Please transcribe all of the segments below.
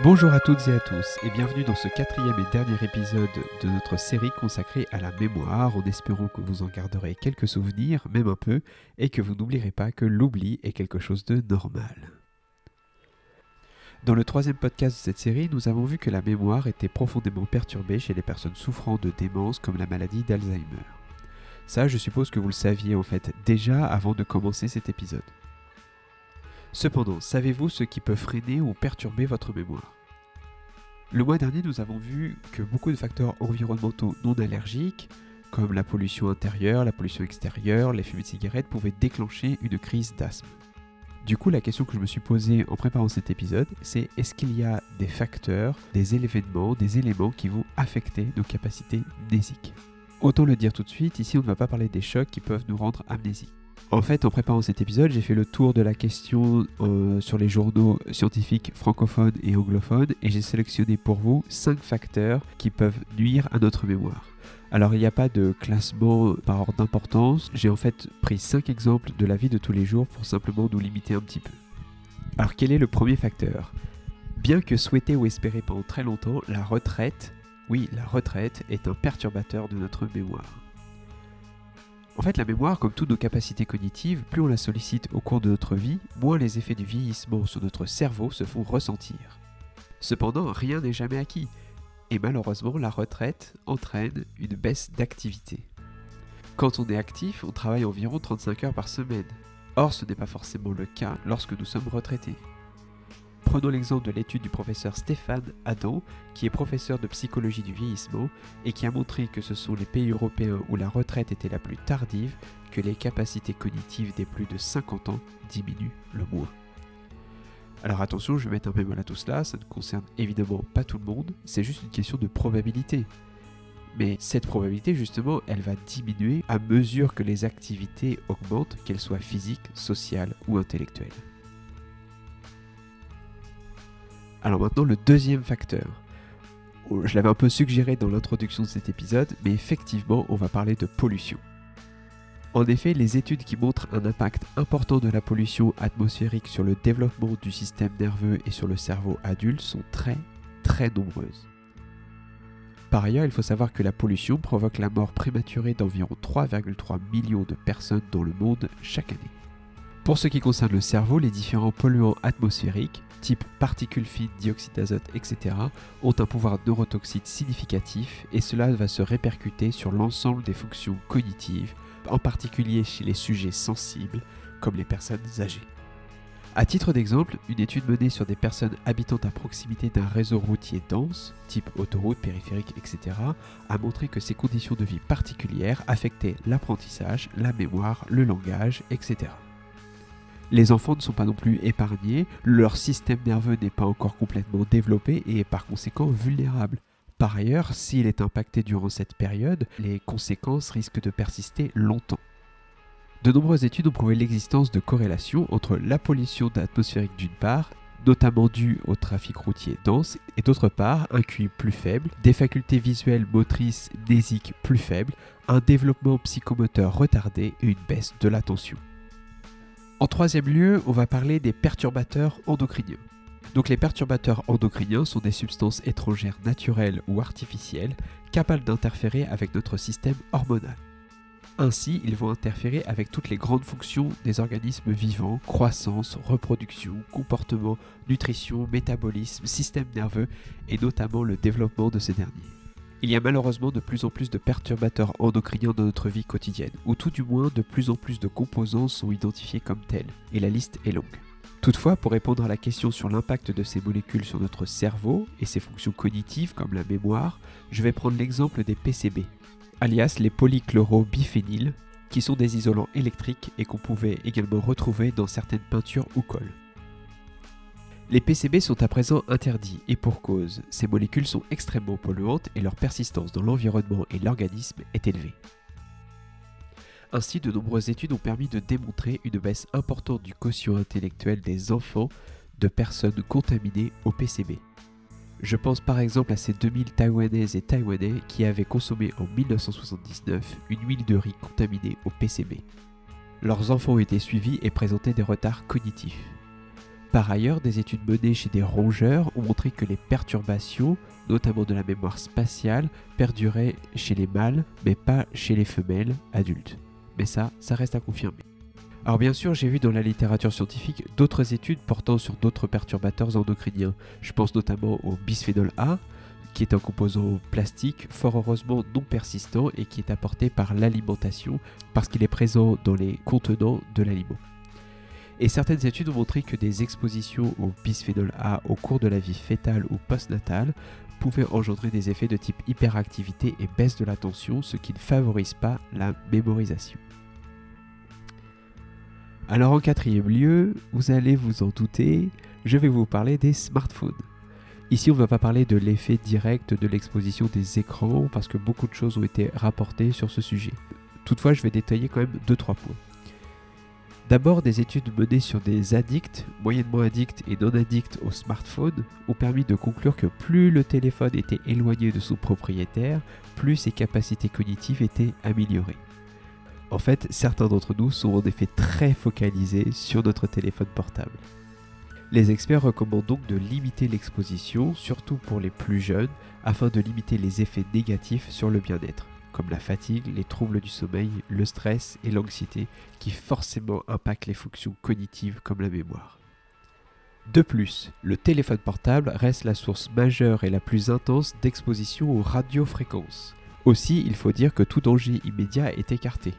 Bonjour à toutes et à tous et bienvenue dans ce quatrième et dernier épisode de notre série consacrée à la mémoire en espérant que vous en garderez quelques souvenirs, même un peu, et que vous n'oublierez pas que l'oubli est quelque chose de normal. Dans le troisième podcast de cette série, nous avons vu que la mémoire était profondément perturbée chez les personnes souffrant de démence comme la maladie d'Alzheimer. Ça, je suppose que vous le saviez en fait déjà avant de commencer cet épisode. Cependant, savez-vous ce qui peut freiner ou perturber votre mémoire? Le mois dernier, nous avons vu que beaucoup de facteurs environnementaux non allergiques, comme la pollution intérieure, la pollution extérieure, les fumées de cigarettes, pouvaient déclencher une crise d'asthme. Du coup, la question que je me suis posée en préparant cet épisode, c'est est-ce qu'il y a des facteurs, des événements, des éléments qui vont affecter nos capacités mnésiques Autant le dire tout de suite, ici on ne va pas parler des chocs qui peuvent nous rendre amnésiques. En fait, en préparant cet épisode, j'ai fait le tour de la question euh, sur les journaux scientifiques francophones et anglophones et j'ai sélectionné pour vous 5 facteurs qui peuvent nuire à notre mémoire. Alors il n'y a pas de classement par ordre d'importance, j'ai en fait pris 5 exemples de la vie de tous les jours pour simplement nous limiter un petit peu. Alors quel est le premier facteur? Bien que souhaité ou espéré pendant très longtemps, la retraite, oui la retraite, est un perturbateur de notre mémoire. En fait, la mémoire, comme toutes nos capacités cognitives, plus on la sollicite au cours de notre vie, moins les effets du vieillissement sur notre cerveau se font ressentir. Cependant, rien n'est jamais acquis, et malheureusement, la retraite entraîne une baisse d'activité. Quand on est actif, on travaille environ 35 heures par semaine. Or, ce n'est pas forcément le cas lorsque nous sommes retraités. Prenons l'exemple de l'étude du professeur Stéphane Adam, qui est professeur de psychologie du vieillissement et qui a montré que ce sont les pays européens où la retraite était la plus tardive que les capacités cognitives des plus de 50 ans diminuent le moins. Alors attention, je vais mettre un bémol à tout cela, ça ne concerne évidemment pas tout le monde, c'est juste une question de probabilité. Mais cette probabilité, justement, elle va diminuer à mesure que les activités augmentent, qu'elles soient physiques, sociales ou intellectuelles. Alors maintenant, le deuxième facteur. Oh, je l'avais un peu suggéré dans l'introduction de cet épisode, mais effectivement, on va parler de pollution. En effet, les études qui montrent un impact important de la pollution atmosphérique sur le développement du système nerveux et sur le cerveau adulte sont très très nombreuses. Par ailleurs, il faut savoir que la pollution provoque la mort prématurée d'environ 3,3 millions de personnes dans le monde chaque année. Pour ce qui concerne le cerveau, les différents polluants atmosphériques, type particules fines, dioxyde d'azote, etc., ont un pouvoir neurotoxique significatif et cela va se répercuter sur l'ensemble des fonctions cognitives, en particulier chez les sujets sensibles, comme les personnes âgées. A titre d'exemple, une étude menée sur des personnes habitant à proximité d'un réseau routier dense, type autoroute, périphérique, etc., a montré que ces conditions de vie particulières affectaient l'apprentissage, la mémoire, le langage, etc. Les enfants ne sont pas non plus épargnés, leur système nerveux n'est pas encore complètement développé et est par conséquent vulnérable. Par ailleurs, s'il est impacté durant cette période, les conséquences risquent de persister longtemps. De nombreuses études ont prouvé l'existence de corrélations entre la pollution atmosphérique d'une part, notamment due au trafic routier dense, et d'autre part un QI plus faible, des facultés visuelles, motrices, mnésiques plus faibles, un développement psychomoteur retardé et une baisse de l'attention. En troisième lieu, on va parler des perturbateurs endocriniens. Donc les perturbateurs endocriniens sont des substances étrangères naturelles ou artificielles capables d'interférer avec notre système hormonal. Ainsi, ils vont interférer avec toutes les grandes fonctions des organismes vivants, croissance, reproduction, comportement, nutrition, métabolisme, système nerveux et notamment le développement de ces derniers. Il y a malheureusement de plus en plus de perturbateurs endocriniens dans notre vie quotidienne, ou tout du moins de plus en plus de composants sont identifiés comme tels, et la liste est longue. Toutefois, pour répondre à la question sur l'impact de ces molécules sur notre cerveau et ses fonctions cognitives comme la mémoire, je vais prendre l'exemple des PCB, alias les polychlorobiphényles, qui sont des isolants électriques et qu'on pouvait également retrouver dans certaines peintures ou colles. Les PCB sont à présent interdits et pour cause, ces molécules sont extrêmement polluantes et leur persistance dans l'environnement et l'organisme est élevée. Ainsi, de nombreuses études ont permis de démontrer une baisse importante du quotient intellectuel des enfants de personnes contaminées au PCB. Je pense par exemple à ces 2000 Taïwanaises et Taïwanais qui avaient consommé en 1979 une huile de riz contaminée au PCB. Leurs enfants été suivis et présentaient des retards cognitifs. Par ailleurs, des études menées chez des rongeurs ont montré que les perturbations, notamment de la mémoire spatiale, perduraient chez les mâles, mais pas chez les femelles adultes. Mais ça, ça reste à confirmer. Alors bien sûr, j'ai vu dans la littérature scientifique d'autres études portant sur d'autres perturbateurs endocriniens. Je pense notamment au bisphénol A, qui est un composant plastique fort heureusement non persistant et qui est apporté par l'alimentation parce qu'il est présent dans les contenants de l'aliment. Et certaines études ont montré que des expositions au bisphénol A au cours de la vie fétale ou postnatale pouvaient engendrer des effets de type hyperactivité et baisse de l'attention, ce qui ne favorise pas la mémorisation. Alors en quatrième lieu, vous allez vous en douter, je vais vous parler des smartphones. Ici, on ne va pas parler de l'effet direct de l'exposition des écrans parce que beaucoup de choses ont été rapportées sur ce sujet. Toutefois, je vais détailler quand même 2-3 points. D'abord, des études menées sur des addicts, moyennement addicts et non addicts au smartphone, ont permis de conclure que plus le téléphone était éloigné de son propriétaire, plus ses capacités cognitives étaient améliorées. En fait, certains d'entre nous sont en effet très focalisés sur notre téléphone portable. Les experts recommandent donc de limiter l'exposition, surtout pour les plus jeunes, afin de limiter les effets négatifs sur le bien-être, comme la fatigue, les troubles du sommeil, le stress et l'anxiété, qui forcément impactent les fonctions cognitives comme la mémoire. De plus, le téléphone portable reste la source majeure et la plus intense d'exposition aux radiofréquences. Aussi, il faut dire que tout danger immédiat est écarté.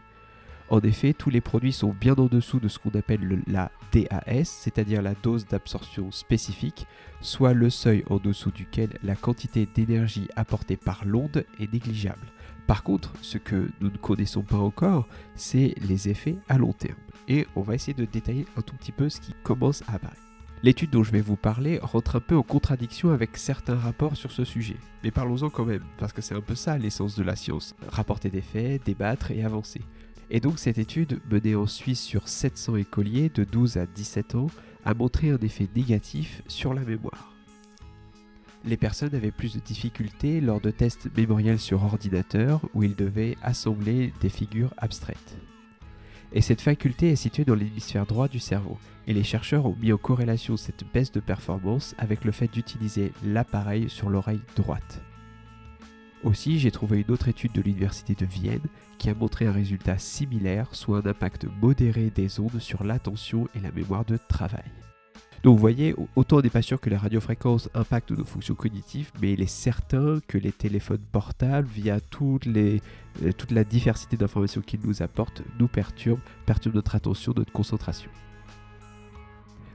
En effet, tous les produits sont bien en dessous de ce qu'on appelle la DAS, c'est-à-dire la dose d'absorption spécifique, soit le seuil en dessous duquel la quantité d'énergie apportée par l'onde est négligeable. Par contre, ce que nous ne connaissons pas encore, c'est les effets à long terme. Et on va essayer de détailler un tout petit peu ce qui commence à apparaître. L'étude dont je vais vous parler rentre un peu en contradiction avec certains rapports sur ce sujet. Mais parlons-en quand même, parce que c'est un peu ça l'essence de la science. Rapporter des faits, débattre et avancer. Et donc cette étude, menée en Suisse sur 700 écoliers de 12 à 17 ans, a montré un effet négatif sur la mémoire. Les personnes avaient plus de difficultés lors de tests mémoriels sur ordinateur où ils devaient assembler des figures abstraites. Et cette faculté est située dans l'hémisphère droit du cerveau, et les chercheurs ont mis en corrélation cette baisse de performance avec le fait d'utiliser l'appareil sur l'oreille droite. Aussi, j'ai trouvé une autre étude de l'Université de Vienne qui a montré un résultat similaire, soit un impact modéré des ondes sur l'attention et la mémoire de travail. Donc vous voyez, autant on n'est pas sûr que les radiofréquences impactent nos fonctions cognitives, mais il est certain que les téléphones portables, via euh, toute la diversité d'informations qu'ils nous apportent, nous perturbent, perturbent notre attention, notre concentration.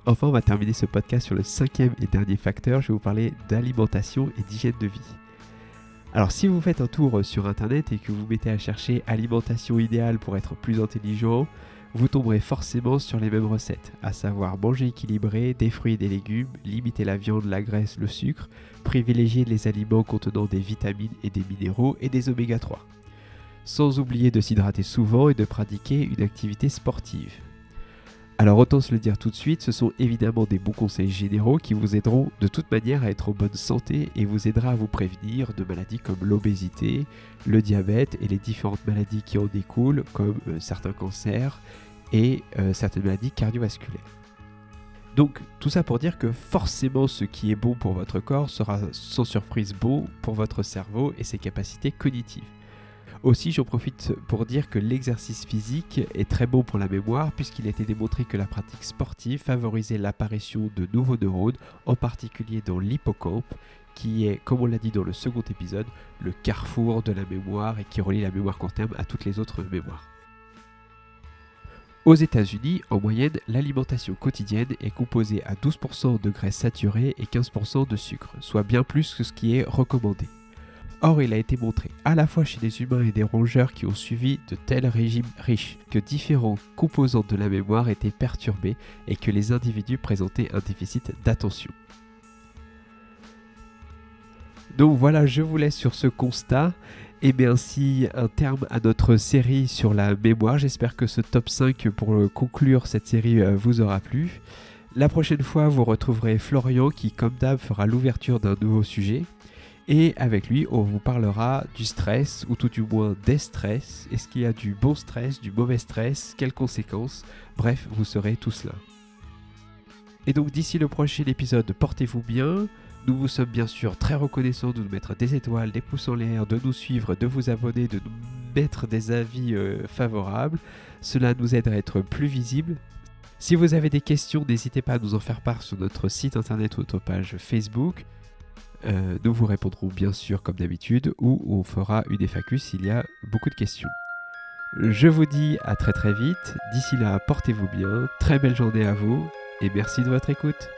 Enfin, on va terminer ce podcast sur le cinquième et dernier facteur. Je vais vous parler d'alimentation et d'hygiène de vie. Alors si vous faites un tour sur internet et que vous mettez à chercher alimentation idéale pour être plus intelligent, vous tomberez forcément sur les mêmes recettes, à savoir manger équilibré, des fruits et des légumes, limiter la viande, la graisse, le sucre, privilégier les aliments contenant des vitamines et des minéraux et des oméga 3. Sans oublier de s'hydrater souvent et de pratiquer une activité sportive. Alors autant se le dire tout de suite, ce sont évidemment des bons conseils généraux qui vous aideront de toute manière à être en bonne santé et vous aidera à vous prévenir de maladies comme l'obésité, le diabète et les différentes maladies qui en découlent comme euh, certains cancers et euh, certaines maladies cardiovasculaires. Donc tout ça pour dire que forcément ce qui est bon pour votre corps sera sans surprise bon pour votre cerveau et ses capacités cognitives. Aussi, j'en profite pour dire que l'exercice physique est très bon pour la mémoire puisqu'il a été démontré que la pratique sportive favorisait l'apparition de nouveaux neurones, en particulier dans l'hippocampe, qui est, comme on l'a dit dans le second épisode, le carrefour de la mémoire et qui relie la mémoire court terme à toutes les autres mémoires. Aux États-Unis, en moyenne, l'alimentation quotidienne est composée à 12% de graisses saturées et 15% de sucre, soit bien plus que ce qui est recommandé. Or, il a été montré à la fois chez des humains et des rongeurs qui ont suivi de tels régimes riches que différents composants de la mémoire étaient perturbés et que les individus présentaient un déficit d'attention. Donc voilà, je vous laisse sur ce constat et bien ainsi un terme à notre série sur la mémoire. J'espère que ce top 5 pour conclure cette série euh, vous aura plu. La prochaine fois, vous retrouverez Florian qui, comme d'hab, fera l'ouverture d'un nouveau sujet. Et avec lui, on vous parlera du stress, ou tout du moins des stress. Est-ce qu'il y a du bon stress, du mauvais stress? Quelles conséquences? Bref, vous saurez tout cela. Et donc d'ici le prochain épisode, portez-vous bien. Nous vous sommes bien sûr très reconnaissants de nous mettre des étoiles, des pouces en l'air, de nous suivre, de vous abonner, de nous mettre des avis euh, favorables. Cela nous aide à être plus visibles. Si vous avez des questions, n'hésitez pas à nous en faire part sur notre site internet ou notre page Facebook. Euh, nous vous répondrons bien sûr comme d'habitude ou on fera une FAQ s'il y a beaucoup de questions. Je vous dis à très très vite. D'ici là, portez-vous bien. Très belle journée à vous et merci de votre écoute.